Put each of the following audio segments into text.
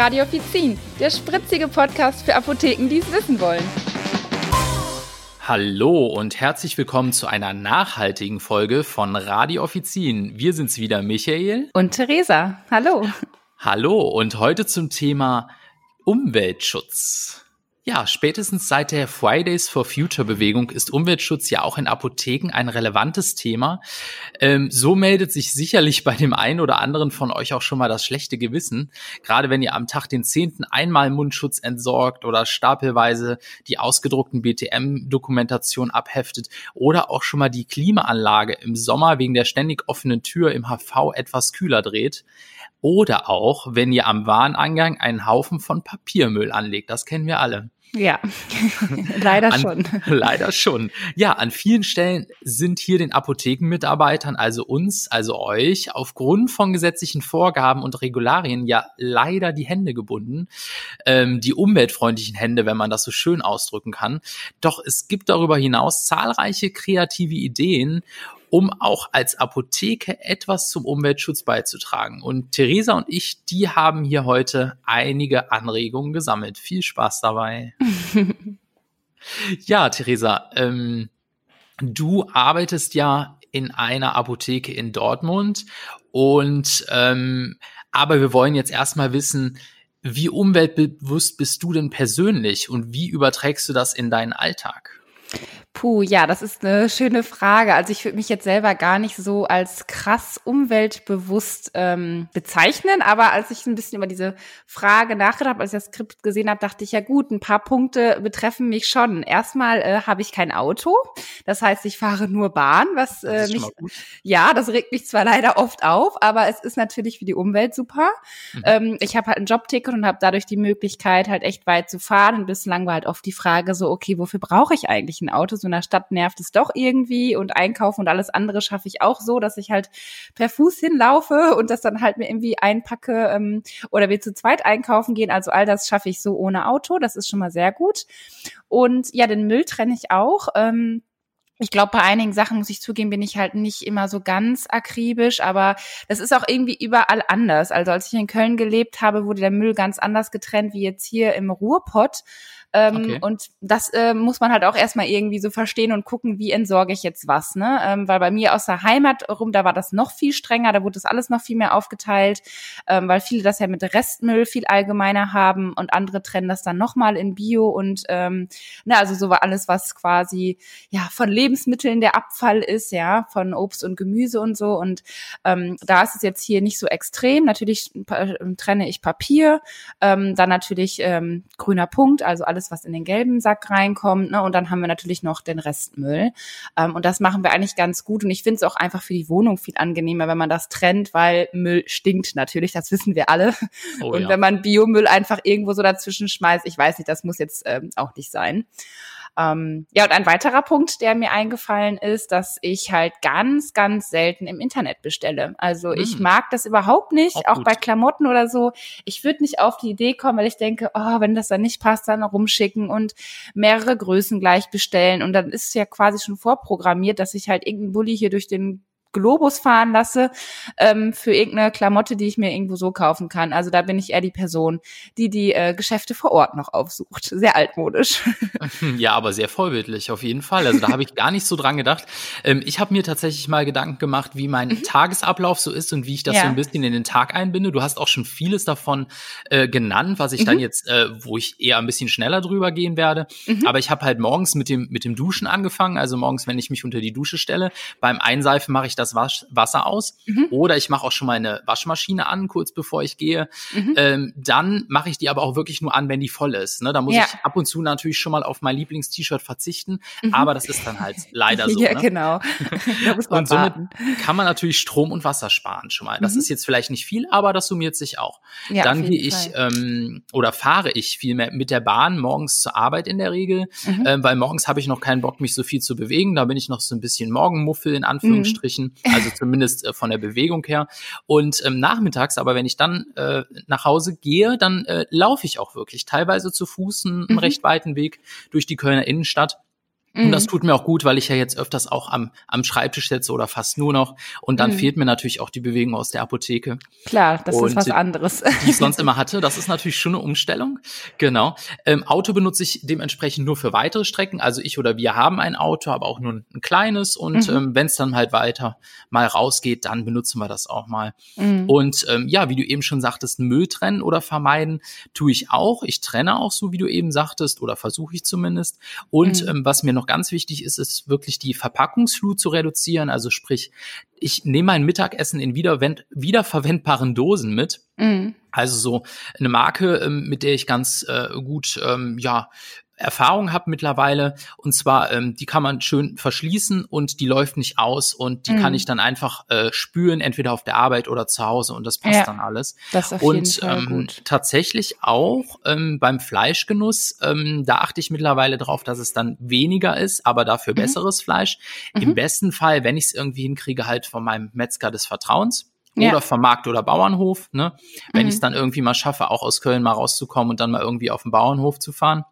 Radio Offizin, der spritzige Podcast für Apotheken, die es wissen wollen. Hallo und herzlich willkommen zu einer nachhaltigen Folge von Radio Offizin. Wir sind's wieder, Michael. Und Theresa. Hallo. Hallo und heute zum Thema Umweltschutz. Ja, spätestens seit der Fridays for Future Bewegung ist Umweltschutz ja auch in Apotheken ein relevantes Thema. Ähm, so meldet sich sicherlich bei dem einen oder anderen von euch auch schon mal das schlechte Gewissen. Gerade wenn ihr am Tag den zehnten einmal Mundschutz entsorgt oder stapelweise die ausgedruckten BTM-Dokumentation abheftet oder auch schon mal die Klimaanlage im Sommer wegen der ständig offenen Tür im HV etwas kühler dreht. Oder auch, wenn ihr am Wareneingang einen Haufen von Papiermüll anlegt. Das kennen wir alle. Ja, leider an, schon. Leider schon. Ja, an vielen Stellen sind hier den Apothekenmitarbeitern, also uns, also euch, aufgrund von gesetzlichen Vorgaben und Regularien ja leider die Hände gebunden. Ähm, die umweltfreundlichen Hände, wenn man das so schön ausdrücken kann. Doch es gibt darüber hinaus zahlreiche kreative Ideen um auch als Apotheke etwas zum Umweltschutz beizutragen. Und Theresa und ich, die haben hier heute einige Anregungen gesammelt. Viel Spaß dabei. ja, Theresa, ähm, du arbeitest ja in einer Apotheke in Dortmund und ähm, aber wir wollen jetzt erstmal wissen, wie umweltbewusst bist du denn persönlich und wie überträgst du das in deinen Alltag? Puh, ja, das ist eine schöne Frage. Also ich würde mich jetzt selber gar nicht so als krass umweltbewusst ähm, bezeichnen, aber als ich ein bisschen über diese Frage nachgedacht habe, als ich das Skript gesehen habe, dachte ich, ja gut, ein paar Punkte betreffen mich schon. Erstmal äh, habe ich kein Auto, das heißt, ich fahre nur Bahn, was äh, mich, ja, das regt mich zwar leider oft auf, aber es ist natürlich für die Umwelt super. Mhm. Ähm, ich habe halt ein Jobticket und habe dadurch die Möglichkeit, halt echt weit zu fahren. Und bislang war halt oft die Frage so, okay, wofür brauche ich eigentlich ein Auto? So in der Stadt nervt es doch irgendwie und einkaufen und alles andere schaffe ich auch so, dass ich halt per Fuß hinlaufe und das dann halt mir irgendwie einpacke ähm, oder wir zu zweit einkaufen gehen. Also all das schaffe ich so ohne Auto. Das ist schon mal sehr gut. Und ja, den Müll trenne ich auch. Ähm, ich glaube, bei einigen Sachen muss ich zugeben, bin ich halt nicht immer so ganz akribisch, aber das ist auch irgendwie überall anders. Also als ich in Köln gelebt habe, wurde der Müll ganz anders getrennt wie jetzt hier im Ruhrpott. Ähm, okay. Und das äh, muss man halt auch erstmal irgendwie so verstehen und gucken, wie entsorge ich jetzt was. Ne? Ähm, weil bei mir aus der Heimat rum, da war das noch viel strenger, da wurde das alles noch viel mehr aufgeteilt, ähm, weil viele das ja mit Restmüll viel allgemeiner haben und andere trennen das dann nochmal in Bio und ähm, ne, also so war alles, was quasi ja von Lebensmitteln der Abfall ist, ja, von Obst und Gemüse und so. Und ähm, da ist es jetzt hier nicht so extrem. Natürlich äh, trenne ich Papier, ähm, dann natürlich ähm, grüner Punkt, also alles alles, was in den gelben Sack reinkommt. Ne? Und dann haben wir natürlich noch den Restmüll. Ähm, und das machen wir eigentlich ganz gut. Und ich finde es auch einfach für die Wohnung viel angenehmer, wenn man das trennt, weil Müll stinkt natürlich, das wissen wir alle. Oh, und ja. wenn man Biomüll einfach irgendwo so dazwischen schmeißt, ich weiß nicht, das muss jetzt ähm, auch nicht sein. Ähm, ja, und ein weiterer Punkt, der mir eingefallen ist, dass ich halt ganz, ganz selten im Internet bestelle. Also ich hm. mag das überhaupt nicht, auch, auch bei Klamotten oder so. Ich würde nicht auf die Idee kommen, weil ich denke, oh, wenn das dann nicht passt, dann rumschicken und mehrere Größen gleich bestellen. Und dann ist es ja quasi schon vorprogrammiert, dass ich halt irgendeinen Bulli hier durch den Globus fahren lasse ähm, für irgendeine Klamotte, die ich mir irgendwo so kaufen kann. Also da bin ich eher die Person, die die äh, Geschäfte vor Ort noch aufsucht. Sehr altmodisch. Ja, aber sehr vorbildlich auf jeden Fall. Also da habe ich gar nicht so dran gedacht. Ähm, ich habe mir tatsächlich mal Gedanken gemacht, wie mein mhm. Tagesablauf so ist und wie ich das ja. so ein bisschen in den Tag einbinde. Du hast auch schon vieles davon äh, genannt, was ich mhm. dann jetzt, äh, wo ich eher ein bisschen schneller drüber gehen werde. Mhm. Aber ich habe halt morgens mit dem mit dem Duschen angefangen. Also morgens, wenn ich mich unter die Dusche stelle, beim Einseifen mache ich das Wasch Wasser aus mhm. oder ich mache auch schon meine Waschmaschine an, kurz bevor ich gehe. Mhm. Ähm, dann mache ich die aber auch wirklich nur an, wenn die voll ist. Ne? Da muss ja. ich ab und zu natürlich schon mal auf mein Lieblings-T-Shirt verzichten, mhm. aber das ist dann halt leider so. ja, ne? genau. und somit kann man natürlich Strom und Wasser sparen schon mal. Das mhm. ist jetzt vielleicht nicht viel, aber das summiert sich auch. Ja, dann gehe ich ähm, oder fahre ich vielmehr mit der Bahn morgens zur Arbeit in der Regel, mhm. ähm, weil morgens habe ich noch keinen Bock, mich so viel zu bewegen. Da bin ich noch so ein bisschen Morgenmuffel in Anführungsstrichen. Also zumindest äh, von der Bewegung her. Und ähm, nachmittags, aber wenn ich dann äh, nach Hause gehe, dann äh, laufe ich auch wirklich teilweise zu Fuß einen, mhm. recht weiten Weg durch die Kölner Innenstadt. Und das mhm. tut mir auch gut, weil ich ja jetzt öfters auch am, am Schreibtisch sitze oder fast nur noch. Und dann mhm. fehlt mir natürlich auch die Bewegung aus der Apotheke. Klar, das und ist was anderes. Die ich sonst immer hatte. Das ist natürlich schon eine Umstellung. Genau. Ähm, Auto benutze ich dementsprechend nur für weitere Strecken. Also ich oder wir haben ein Auto, aber auch nur ein kleines. Und mhm. ähm, wenn es dann halt weiter mal rausgeht, dann benutzen wir das auch mal. Mhm. Und ähm, ja, wie du eben schon sagtest, Müll trennen oder vermeiden, tue ich auch. Ich trenne auch so, wie du eben sagtest, oder versuche ich zumindest. Und mhm. ähm, was mir noch ganz wichtig ist, ist wirklich die Verpackungsflut zu reduzieren. Also sprich, ich nehme mein Mittagessen in wiederverwendbaren Dosen mit. Mhm. Also so eine Marke, ähm, mit der ich ganz äh, gut ähm, ja Erfahrung habe mittlerweile. Und zwar, ähm, die kann man schön verschließen und die läuft nicht aus und die mhm. kann ich dann einfach äh, spülen, entweder auf der Arbeit oder zu Hause und das passt ja, dann alles. Das auf und jeden Fall ähm, gut. tatsächlich auch ähm, beim Fleischgenuss, ähm, da achte ich mittlerweile darauf, dass es dann weniger ist, aber dafür mhm. besseres Fleisch. Mhm. Im besten Fall, wenn ich es irgendwie hinkriege, halt von meinem Metzger des Vertrauens. Ja. Oder vom Markt oder Bauernhof, ne? Wenn mhm. ich es dann irgendwie mal schaffe, auch aus Köln mal rauszukommen und dann mal irgendwie auf den Bauernhof zu fahren.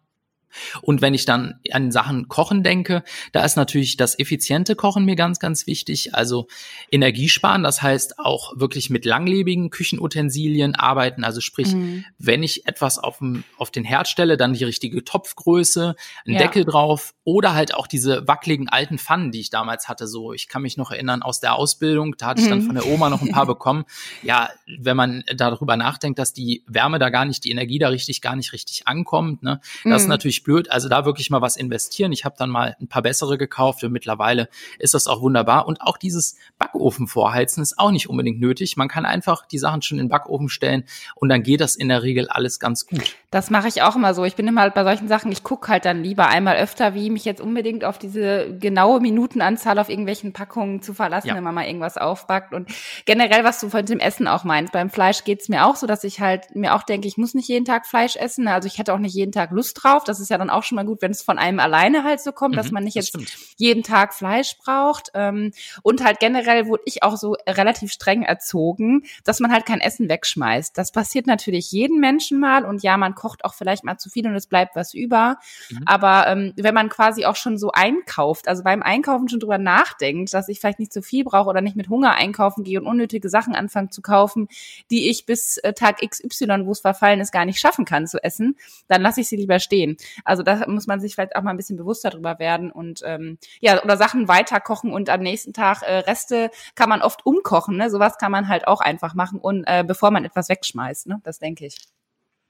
Und wenn ich dann an Sachen Kochen denke, da ist natürlich das effiziente Kochen mir ganz, ganz wichtig. Also Energiesparen, das heißt auch wirklich mit langlebigen Küchenutensilien arbeiten. Also sprich, mhm. wenn ich etwas auf, dem, auf den Herd stelle, dann die richtige Topfgröße, ein ja. Deckel drauf oder halt auch diese wackeligen alten Pfannen, die ich damals hatte. So, ich kann mich noch erinnern aus der Ausbildung, da hatte ich dann mhm. von der Oma noch ein paar bekommen. Ja, wenn man darüber nachdenkt, dass die Wärme da gar nicht, die Energie da richtig, gar nicht richtig ankommt, ne, das mhm. ist natürlich richtig blöd. Also da wirklich mal was investieren. Ich habe dann mal ein paar bessere gekauft und mittlerweile ist das auch wunderbar. Und auch dieses Backofen vorheizen ist auch nicht unbedingt nötig. Man kann einfach die Sachen schon in den Backofen stellen und dann geht das in der Regel alles ganz gut. Das mache ich auch immer so. Ich bin immer halt bei solchen Sachen, ich gucke halt dann lieber einmal öfter, wie mich jetzt unbedingt auf diese genaue Minutenanzahl auf irgendwelchen Packungen zu verlassen, ja. wenn man mal irgendwas aufbackt. Und generell, was du von dem Essen auch meinst, beim Fleisch geht es mir auch so, dass ich halt mir auch denke, ich muss nicht jeden Tag Fleisch essen. Also ich hätte auch nicht jeden Tag Lust drauf. Das ist ja dann auch schon mal gut, wenn es von einem alleine halt so kommt, mhm, dass man nicht jetzt stimmt. jeden Tag Fleisch braucht. Ähm, und halt generell wurde ich auch so relativ streng erzogen, dass man halt kein Essen wegschmeißt. Das passiert natürlich jeden Menschen mal und ja, man kocht auch vielleicht mal zu viel und es bleibt was über. Mhm. Aber ähm, wenn man quasi auch schon so einkauft, also beim Einkaufen schon drüber nachdenkt, dass ich vielleicht nicht zu viel brauche oder nicht mit Hunger einkaufen gehe und unnötige Sachen anfange zu kaufen, die ich bis äh, Tag XY, wo es verfallen ist, gar nicht schaffen kann zu essen, dann lasse ich sie lieber stehen. Also da muss man sich vielleicht auch mal ein bisschen bewusster drüber werden und ähm, ja, oder Sachen weiterkochen und am nächsten Tag äh, Reste kann man oft umkochen. Ne? Sowas kann man halt auch einfach machen und äh, bevor man etwas wegschmeißt, ne? Das denke ich.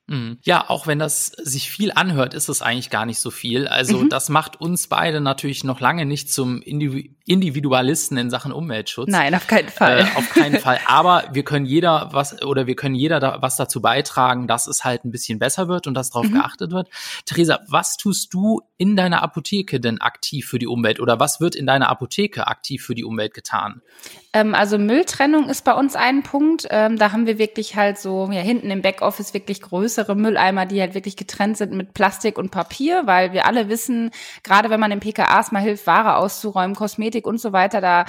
Mhm. Ja, auch wenn das sich viel anhört, ist es eigentlich gar nicht so viel. Also mhm. das macht uns beide natürlich noch lange nicht zum Individualisten in Sachen Umweltschutz. Nein, auf keinen Fall. Äh, auf keinen Fall. Aber wir können jeder was oder wir können jeder da, was dazu beitragen, dass es halt ein bisschen besser wird und dass darauf mhm. geachtet wird. Theresa, was tust du in deiner Apotheke denn aktiv für die Umwelt oder was wird in deiner Apotheke aktiv für die Umwelt getan? Ähm, also Mülltrennung ist bei uns ein Punkt. Ähm, da haben wir wirklich halt so ja hinten im Backoffice wirklich größere Mülleimer, die halt wirklich getrennt sind mit Plastik und Papier, weil wir alle wissen, gerade wenn man im PKAs mal hilft, Ware auszuräumen, Kosmetik und so weiter, da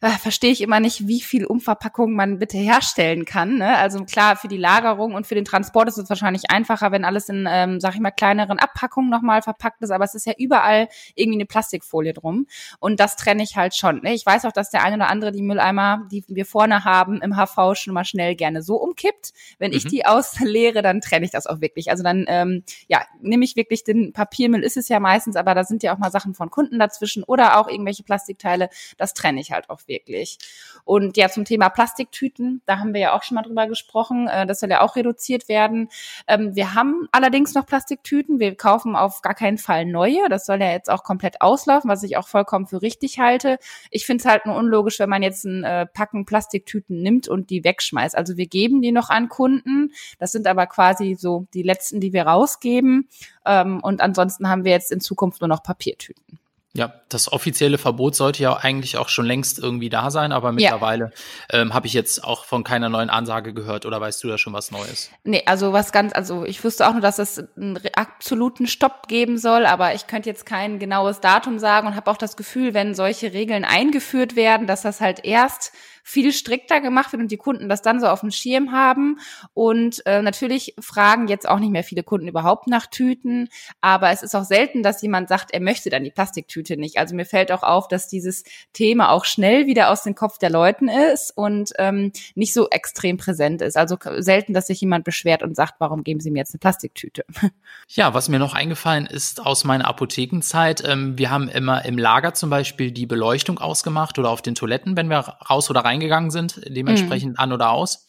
äh, verstehe ich immer nicht, wie viel Umverpackung man bitte herstellen kann. Ne? Also klar, für die Lagerung und für den Transport ist es wahrscheinlich einfacher, wenn alles in, ähm, sag ich mal, kleineren Abpackungen nochmal verpackt ist, aber es ist ja überall irgendwie eine Plastikfolie drum. Und das trenne ich halt schon. Ne? Ich weiß auch, dass der eine oder andere die Mülleimer, die wir vorne haben, im HV schon mal schnell gerne so umkippt. Wenn mhm. ich die ausleere, dann trenne ich das auch wirklich. Also dann, ähm, ja, nehme ich wirklich den Papiermüll, ist es ja meistens, aber da sind ja auch mal Sachen von Kunden dazwischen oder auch irgendwelche Plastikteile. Das trenne ich halt auch wirklich. Und ja, zum Thema Plastiktüten, da haben wir ja auch schon mal drüber gesprochen. Äh, das soll ja auch reduziert werden. Ähm, wir haben allerdings noch Plastiktüten. Wir kaufen auf gar keinen Fall neue. Das soll ja jetzt auch komplett auslaufen, was ich auch vollkommen für richtig halte. Ich finde es halt nur unlogisch, wenn man jetzt ein äh, Packen Plastiktüten nimmt und die wegschmeißt. Also wir geben die noch an Kunden. Das sind aber quasi so die letzten, die wir rausgeben. Ähm, und ansonsten haben wir jetzt in Zukunft nur noch Papiertüten. Ja, das offizielle Verbot sollte ja eigentlich auch schon längst irgendwie da sein, aber mittlerweile ja. ähm, habe ich jetzt auch von keiner neuen Ansage gehört oder weißt du da schon was Neues? Nee, also was ganz, also ich wusste auch nur, dass es einen absoluten Stopp geben soll, aber ich könnte jetzt kein genaues Datum sagen und habe auch das Gefühl, wenn solche Regeln eingeführt werden, dass das halt erst viel strikter gemacht wird und die Kunden das dann so auf dem Schirm haben. Und äh, natürlich fragen jetzt auch nicht mehr viele Kunden überhaupt nach Tüten, aber es ist auch selten, dass jemand sagt, er möchte dann die Plastiktüte nicht. Also mir fällt auch auf, dass dieses Thema auch schnell wieder aus dem Kopf der Leuten ist und ähm, nicht so extrem präsent ist. Also selten, dass sich jemand beschwert und sagt, warum geben Sie mir jetzt eine Plastiktüte? Ja, was mir noch eingefallen ist aus meiner Apothekenzeit, ähm, wir haben immer im Lager zum Beispiel die Beleuchtung ausgemacht oder auf den Toiletten, wenn wir raus oder reingegangen sind, dementsprechend mhm. an oder aus.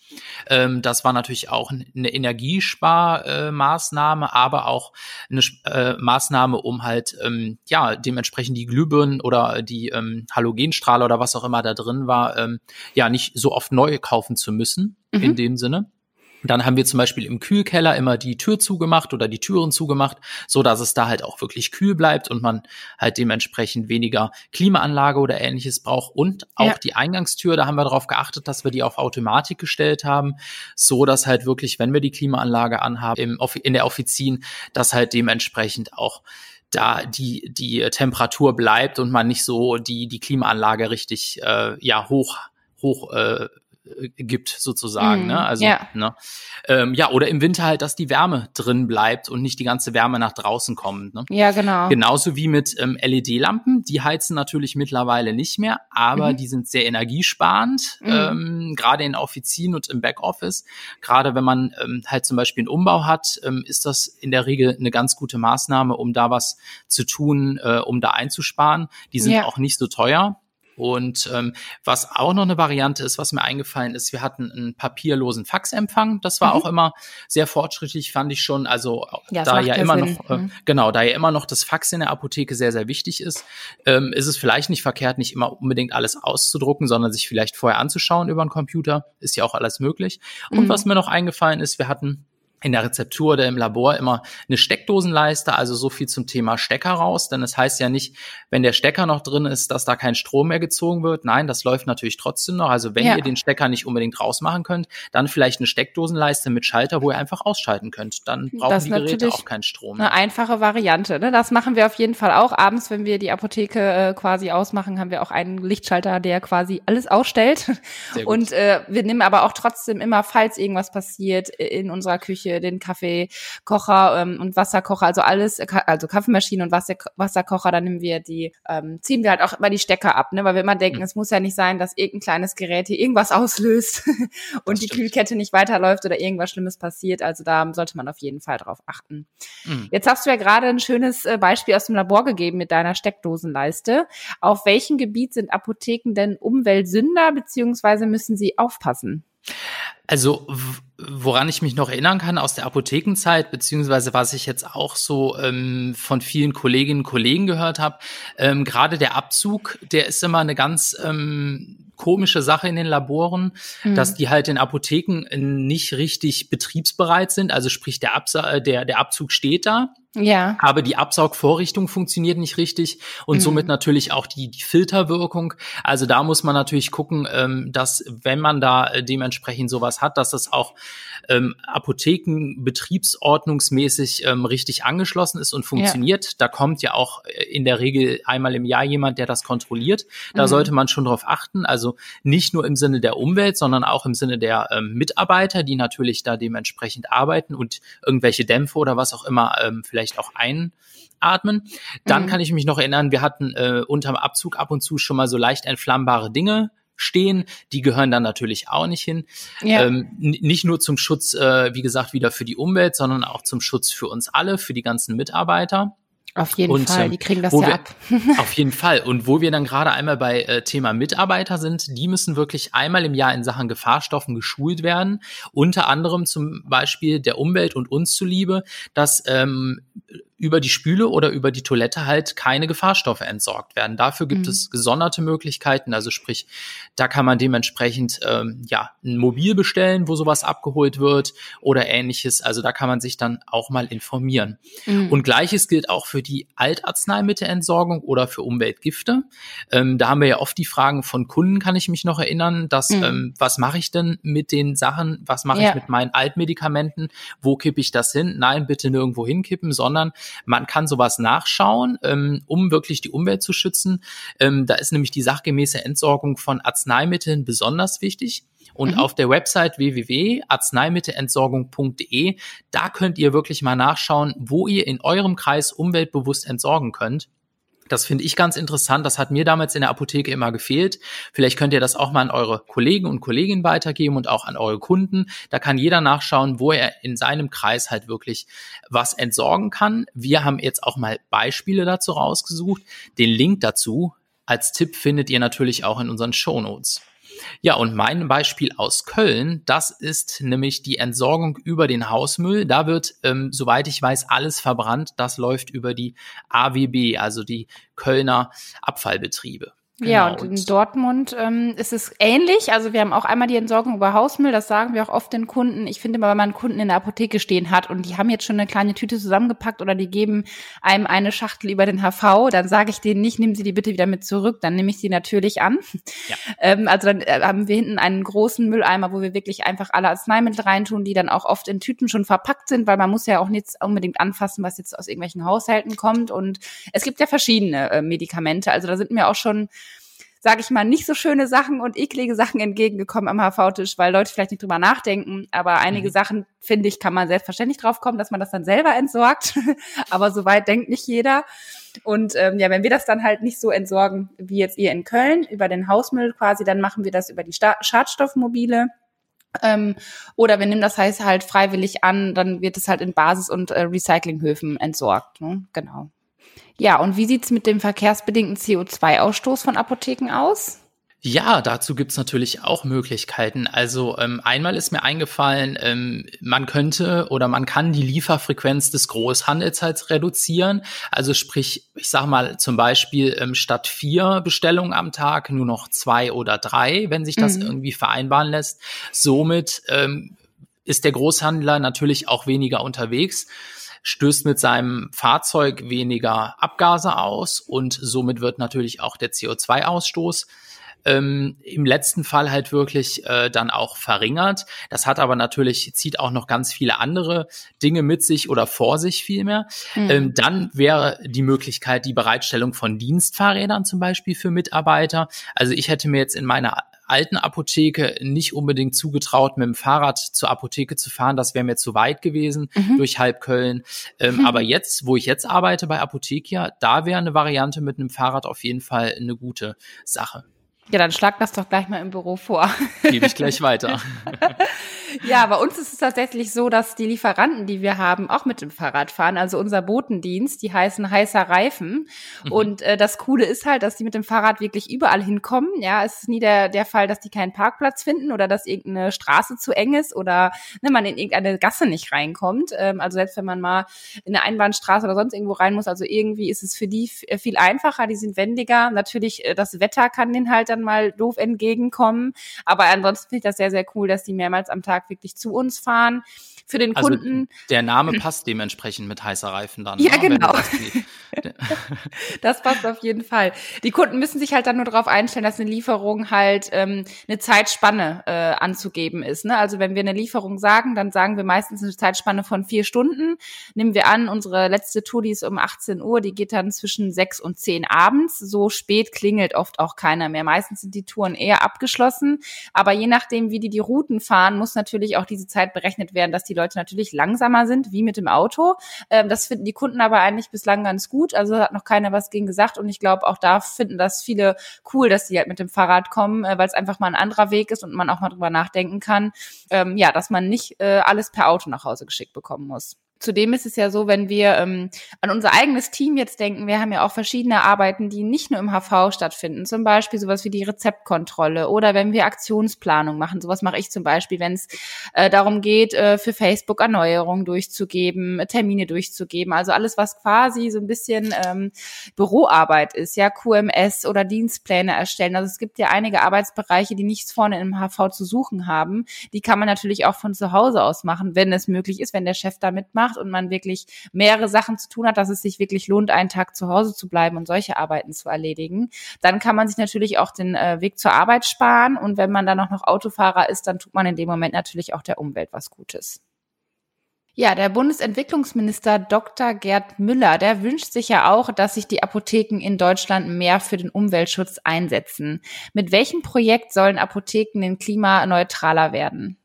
Ähm, das war natürlich auch eine Energiesparmaßnahme, äh, aber auch eine äh, Maßnahme, um halt ähm, ja dementsprechend die Glühbirnen oder die ähm, Halogenstrahler oder was auch immer da drin war, ähm, ja nicht so oft neu kaufen zu müssen mhm. in dem Sinne. Dann haben wir zum Beispiel im Kühlkeller immer die Tür zugemacht oder die Türen zugemacht, so dass es da halt auch wirklich kühl bleibt und man halt dementsprechend weniger Klimaanlage oder ähnliches braucht. Und auch ja. die Eingangstür, da haben wir darauf geachtet, dass wir die auf Automatik gestellt haben, so dass halt wirklich, wenn wir die Klimaanlage anhaben im, in der Offizin, dass halt dementsprechend auch da die die Temperatur bleibt und man nicht so die die Klimaanlage richtig äh, ja hoch hoch äh, äh, gibt sozusagen. Mm, ne? Also ja. Ne? Ähm, ja, oder im Winter halt, dass die Wärme drin bleibt und nicht die ganze Wärme nach draußen kommt. Ne? Ja, genau. Genauso wie mit ähm, LED-Lampen, die heizen natürlich mittlerweile nicht mehr, aber mhm. die sind sehr energiesparend, mhm. ähm, gerade in Offizien und im Backoffice. Gerade wenn man ähm, halt zum Beispiel einen Umbau hat, ähm, ist das in der Regel eine ganz gute Maßnahme, um da was zu tun, äh, um da einzusparen. Die sind ja. auch nicht so teuer. Und ähm, was auch noch eine Variante ist, was mir eingefallen ist, wir hatten einen papierlosen Faxempfang. Das war mhm. auch immer sehr fortschrittlich, fand ich schon. Also ja, da ja immer Sinn. noch, äh, mhm. genau, da ja immer noch das Fax in der Apotheke sehr, sehr wichtig ist, ähm, ist es vielleicht nicht verkehrt, nicht immer unbedingt alles auszudrucken, sondern sich vielleicht vorher anzuschauen über einen Computer. Ist ja auch alles möglich. Und mhm. was mir noch eingefallen ist, wir hatten in der Rezeptur oder im Labor immer eine Steckdosenleiste, also so viel zum Thema Stecker raus, denn es das heißt ja nicht, wenn der Stecker noch drin ist, dass da kein Strom mehr gezogen wird. Nein, das läuft natürlich trotzdem noch. Also wenn ja. ihr den Stecker nicht unbedingt rausmachen könnt, dann vielleicht eine Steckdosenleiste mit Schalter, wo ihr einfach ausschalten könnt. Dann brauchen das die Geräte auch keinen Strom. Eine einfache Variante. Ne? Das machen wir auf jeden Fall auch. Abends, wenn wir die Apotheke äh, quasi ausmachen, haben wir auch einen Lichtschalter, der quasi alles ausstellt. Und äh, wir nehmen aber auch trotzdem immer, falls irgendwas passiert, in unserer Küche Küche, den Kaffeekocher ähm, und Wasserkocher, also alles, also Kaffeemaschine und Wasser, Wasserkocher, dann nehmen wir die, ähm, ziehen wir halt auch immer die Stecker ab, ne? weil wir immer denken, mhm. es muss ja nicht sein, dass irgendein kleines Gerät hier irgendwas auslöst und die. Kühlkette nicht weiterläuft oder irgendwas Schlimmes passiert. Also da sollte man auf jeden Fall drauf achten. Mhm. Jetzt hast du ja gerade ein schönes äh, Beispiel aus dem Labor gegeben mit deiner Steckdosenleiste. Auf welchem Gebiet sind Apotheken denn Umweltsünder beziehungsweise müssen sie aufpassen? Also woran ich mich noch erinnern kann aus der Apothekenzeit, beziehungsweise was ich jetzt auch so ähm, von vielen Kolleginnen und Kollegen gehört habe, ähm, gerade der Abzug, der ist immer eine ganz ähm, komische Sache in den Laboren, mhm. dass die halt in Apotheken nicht richtig betriebsbereit sind. Also sprich, der, Absa äh, der, der Abzug steht da. Ja. Aber die Absaugvorrichtung funktioniert nicht richtig und mhm. somit natürlich auch die, die Filterwirkung. Also da muss man natürlich gucken, ähm, dass wenn man da äh, dementsprechend sowas hat, dass das auch ähm, Apotheken betriebsordnungsmäßig ähm, richtig angeschlossen ist und funktioniert. Ja. Da kommt ja auch äh, in der Regel einmal im Jahr jemand, der das kontrolliert. Da mhm. sollte man schon drauf achten. Also nicht nur im Sinne der Umwelt, sondern auch im Sinne der ähm, Mitarbeiter, die natürlich da dementsprechend arbeiten und irgendwelche Dämpfe oder was auch immer ähm, vielleicht vielleicht auch einatmen. Dann mhm. kann ich mich noch erinnern, wir hatten äh, unterm Abzug ab und zu schon mal so leicht entflammbare Dinge stehen. Die gehören dann natürlich auch nicht hin. Ja. Ähm, nicht nur zum Schutz, äh, wie gesagt, wieder für die Umwelt, sondern auch zum Schutz für uns alle, für die ganzen Mitarbeiter. Auf jeden und, Fall, ähm, die kriegen das ja wir, ab. auf jeden Fall. Und wo wir dann gerade einmal bei äh, Thema Mitarbeiter sind, die müssen wirklich einmal im Jahr in Sachen Gefahrstoffen geschult werden. Unter anderem zum Beispiel der Umwelt und uns zuliebe, dass ähm, über die Spüle oder über die Toilette halt keine Gefahrstoffe entsorgt werden. Dafür gibt mhm. es gesonderte Möglichkeiten. Also sprich, da kann man dementsprechend ähm, ja ein Mobil bestellen, wo sowas abgeholt wird oder ähnliches. Also da kann man sich dann auch mal informieren. Mhm. Und gleiches gilt auch für die Altarzneimittelentsorgung oder für Umweltgifte. Ähm, da haben wir ja oft die Fragen von Kunden, kann ich mich noch erinnern, dass mhm. ähm, was mache ich denn mit den Sachen? Was mache ja. ich mit meinen Altmedikamenten? Wo kippe ich das hin? Nein, bitte nirgendwo hinkippen, sondern Man kann sowas nachschauen, ähm, um wirklich die Umwelt zu schützen. Ähm, da ist nämlich die sachgemäße Entsorgung von Arzneimitteln besonders wichtig. Und mhm. auf der Website www.arzneimittelentsorgung.de, da könnt ihr wirklich mal nachschauen, wo ihr in eurem Kreis umweltbewusst entsorgen könnt. Das finde ich ganz interessant. Das hat mir damals in der Apotheke immer gefehlt. Vielleicht könnt ihr das auch mal an eure Kollegen und Kolleginnen weitergeben und auch an eure Kunden. Da kann jeder nachschauen, wo er in seinem Kreis halt wirklich was entsorgen kann. Wir haben jetzt auch mal Beispiele dazu rausgesucht. Den Link dazu als Tipp findet ihr natürlich auch in unseren Show Notes. Ja, und mein Beispiel aus Köln, das ist nämlich die Entsorgung über den Hausmüll. Da wird, ähm, soweit ich weiß, alles verbrannt. Das läuft über die AWB, also die Kölner Abfallbetriebe. Genau. Ja, und in Dortmund ähm, ist es ähnlich. Also wir haben auch einmal die Entsorgung über Hausmüll, das sagen wir auch oft den Kunden. Ich finde immer, wenn man einen Kunden in der Apotheke stehen hat und die haben jetzt schon eine kleine Tüte zusammengepackt oder die geben einem eine Schachtel über den HV, dann sage ich denen nicht, nehmen Sie die bitte wieder mit zurück, dann nehme ich sie natürlich an. Ja. Ähm, also dann äh, haben wir hinten einen großen Mülleimer, wo wir wirklich einfach alle Arzneimittel reintun, die dann auch oft in Tüten schon verpackt sind, weil man muss ja auch nichts unbedingt anfassen, was jetzt aus irgendwelchen Haushalten kommt. Und es gibt ja verschiedene äh, Medikamente. Also da sind mir auch schon sage ich mal, nicht so schöne Sachen und eklige Sachen entgegengekommen am HV-Tisch, weil Leute vielleicht nicht drüber nachdenken. Aber einige mhm. Sachen, finde ich, kann man selbstverständlich drauf kommen, dass man das dann selber entsorgt. aber soweit denkt nicht jeder. Und ähm, ja, wenn wir das dann halt nicht so entsorgen wie jetzt ihr in Köln, über den Hausmüll quasi, dann machen wir das über die Sta Schadstoffmobile. Ähm, oder wir nehmen das heißt halt freiwillig an, dann wird es halt in Basis- und äh, Recyclinghöfen entsorgt. Ne? Genau. Ja, und wie sieht's mit dem verkehrsbedingten CO2-Ausstoß von Apotheken aus? Ja, dazu gibt's natürlich auch Möglichkeiten. Also ähm, einmal ist mir eingefallen, ähm, man könnte oder man kann die Lieferfrequenz des Großhandels halt reduzieren. Also sprich, ich sag mal zum Beispiel ähm, statt vier Bestellungen am Tag nur noch zwei oder drei, wenn sich das mhm. irgendwie vereinbaren lässt. Somit ähm, ist der Großhandler natürlich auch weniger unterwegs stößt mit seinem Fahrzeug weniger Abgase aus und somit wird natürlich auch der CO2-Ausstoß ähm, im letzten Fall halt wirklich äh, dann auch verringert. Das hat aber natürlich, zieht auch noch ganz viele andere Dinge mit sich oder vor sich vielmehr. Mhm. Ähm, dann wäre die Möglichkeit die Bereitstellung von Dienstfahrrädern zum Beispiel für Mitarbeiter. Also ich hätte mir jetzt in meiner alten Apotheke nicht unbedingt zugetraut, mit dem Fahrrad zur Apotheke zu fahren. Das wäre mir zu weit gewesen mhm. durch halb Köln. Ähm, mhm. Aber jetzt, wo ich jetzt arbeite bei Apothekia, da wäre eine Variante mit einem Fahrrad auf jeden Fall eine gute Sache. Ja, dann schlag das doch gleich mal im Büro vor. Gebe ich gleich weiter. ja, bei uns ist es tatsächlich so, dass die Lieferanten, die wir haben, auch mit dem Fahrrad fahren. Also unser Botendienst, die heißen heißer Reifen. Mhm. Und äh, das Coole ist halt, dass die mit dem Fahrrad wirklich überall hinkommen. Ja, es ist nie der, der Fall, dass die keinen Parkplatz finden oder dass irgendeine Straße zu eng ist oder ne, man in irgendeine Gasse nicht reinkommt. Ähm, also selbst wenn man mal in eine Einbahnstraße oder sonst irgendwo rein muss, also irgendwie ist es für die viel einfacher, die sind wendiger. Natürlich, äh, das Wetter kann den halt dann dann mal doof entgegenkommen. Aber ansonsten finde ich das sehr, sehr cool, dass die mehrmals am Tag wirklich zu uns fahren. Für den also Kunden. Der Name passt dementsprechend mit heißer Reifen dann. Ja, ne? genau. das passt auf jeden Fall. Die Kunden müssen sich halt dann nur darauf einstellen, dass eine Lieferung halt ähm, eine Zeitspanne äh, anzugeben ist. Ne? Also wenn wir eine Lieferung sagen, dann sagen wir meistens eine Zeitspanne von vier Stunden. Nehmen wir an, unsere letzte Tour, die ist um 18 Uhr, die geht dann zwischen sechs und zehn abends. So spät klingelt oft auch keiner mehr. Meistens sind die Touren eher abgeschlossen. Aber je nachdem, wie die die Routen fahren, muss natürlich auch diese Zeit berechnet werden, dass die Leute natürlich langsamer sind, wie mit dem Auto. Ähm, das finden die Kunden aber eigentlich bislang ganz gut gut. Also hat noch keiner was gegen gesagt. Und ich glaube, auch da finden das viele cool, dass die halt mit dem Fahrrad kommen, äh, weil es einfach mal ein anderer Weg ist und man auch mal drüber nachdenken kann, ähm, ja, dass man nicht äh, alles per Auto nach Hause geschickt bekommen muss. Zudem ist es ja so, wenn wir ähm, an unser eigenes Team jetzt denken, wir haben ja auch verschiedene Arbeiten, die nicht nur im HV stattfinden. Zum Beispiel sowas wie die Rezeptkontrolle oder wenn wir Aktionsplanung machen. Sowas mache ich zum Beispiel, wenn es äh, darum geht, äh, für Facebook Erneuerungen durchzugeben, Termine durchzugeben. Also alles, was quasi so ein bisschen ähm, Büroarbeit ist, ja, QMS oder Dienstpläne erstellen. Also es gibt ja einige Arbeitsbereiche, die nichts vorne im HV zu suchen haben. Die kann man natürlich auch von zu Hause aus machen, wenn es möglich ist, wenn der Chef da mitmacht macht und man wirklich mehrere Sachen zu tun hat, dass es sich wirklich lohnt, einen Tag zu Hause zu bleiben und solche Arbeiten zu erledigen, dann kann man sich natürlich auch den äh, Weg zur Arbeit sparen. Und wenn man dann auch noch Autofahrer ist, dann tut man in dem Moment natürlich auch der Umwelt was Gutes. Ja, der Bundesentwicklungsminister Dr. Gerd Müller, der wünscht sich ja auch, dass sich die Apotheken in Deutschland mehr für den Umweltschutz einsetzen. Mit welchem Projekt sollen Apotheken denn klimaneutraler werden?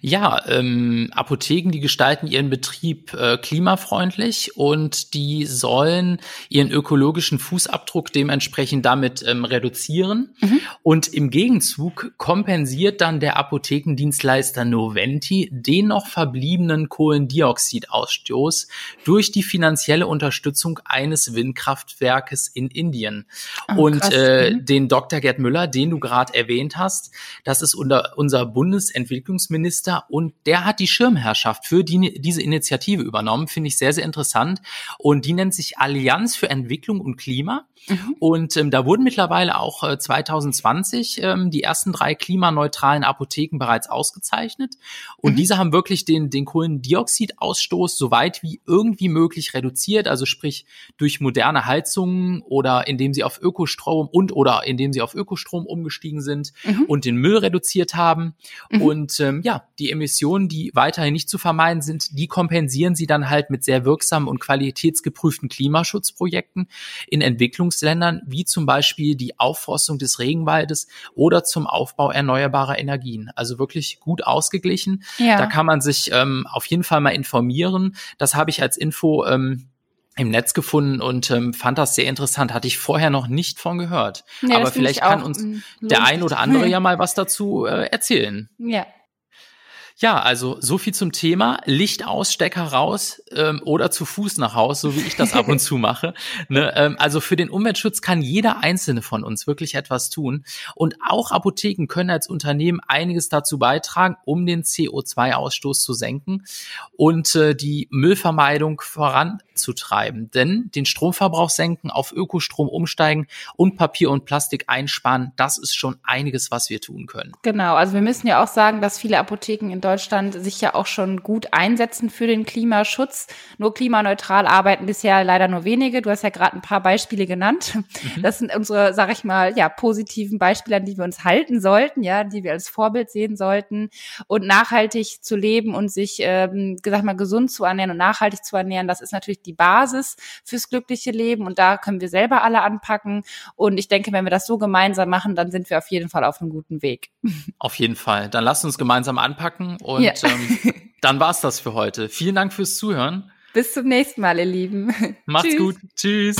Ja, ähm, Apotheken, die gestalten ihren Betrieb äh, klimafreundlich und die sollen ihren ökologischen Fußabdruck dementsprechend damit ähm, reduzieren. Mhm. Und im Gegenzug kompensiert dann der Apothekendienstleister Noventi den noch verbliebenen Kohlendioxidausstoß durch die finanzielle Unterstützung eines Windkraftwerkes in Indien. Oh, und äh, mhm. den Dr. Gerd Müller, den du gerade erwähnt hast, das ist unser Bundesentwicklungsminister Minister und der hat die Schirmherrschaft für die, diese Initiative übernommen, finde ich sehr, sehr interessant. Und die nennt sich Allianz für Entwicklung und Klima. Mhm. Und ähm, da wurden mittlerweile auch äh, 2020 ähm, die ersten drei klimaneutralen Apotheken bereits ausgezeichnet. Und mhm. diese haben wirklich den, den Kohlendioxidausstoß so weit wie irgendwie möglich reduziert. Also sprich durch moderne Heizungen oder indem sie auf Ökostrom und oder indem sie auf Ökostrom umgestiegen sind mhm. und den Müll reduziert haben. Mhm. Und ähm, ja, die Emissionen, die weiterhin nicht zu vermeiden sind, die kompensieren sie dann halt mit sehr wirksamen und qualitätsgeprüften Klimaschutzprojekten in Entwicklung Entwicklungsländern, wie zum Beispiel die Aufforstung des Regenwaldes oder zum Aufbau erneuerbarer Energien. Also wirklich gut ausgeglichen. Ja. Da kann man sich ähm, auf jeden Fall mal informieren. Das habe ich als Info ähm, im Netz gefunden und ähm, fand das sehr interessant. Hatte ich vorher noch nicht von gehört. Nee, Aber vielleicht kann uns der ein oder andere ja mal was dazu äh, erzählen. Ja, ja, also so viel zum Thema. Lichtausstecker raus ähm, oder zu Fuß nach Haus, so wie ich das ab und zu mache. Ne? Ähm, also für den Umweltschutz kann jeder einzelne von uns wirklich etwas tun. Und auch Apotheken können als Unternehmen einiges dazu beitragen, um den CO2-Ausstoß zu senken und äh, die Müllvermeidung voranzutreiben. Denn den Stromverbrauch senken, auf Ökostrom umsteigen und Papier und Plastik einsparen, das ist schon einiges, was wir tun können. Genau, also wir müssen ja auch sagen, dass viele Apotheken in Deutschland Deutschland sich ja auch schon gut einsetzen für den Klimaschutz. Nur klimaneutral arbeiten bisher leider nur wenige. Du hast ja gerade ein paar Beispiele genannt. Mhm. Das sind unsere, sag ich mal, ja, positiven Beispiele, an die wir uns halten sollten, ja, die wir als Vorbild sehen sollten. Und nachhaltig zu leben und sich, ähm, sag mal, gesund zu ernähren und nachhaltig zu ernähren, das ist natürlich die Basis fürs glückliche Leben. Und da können wir selber alle anpacken. Und ich denke, wenn wir das so gemeinsam machen, dann sind wir auf jeden Fall auf einem guten Weg. Auf jeden Fall. Dann lasst uns gemeinsam anpacken und ja. ähm, dann war's das für heute. Vielen Dank fürs Zuhören. Bis zum nächsten Mal, ihr Lieben. Macht's Tschüss. gut. Tschüss.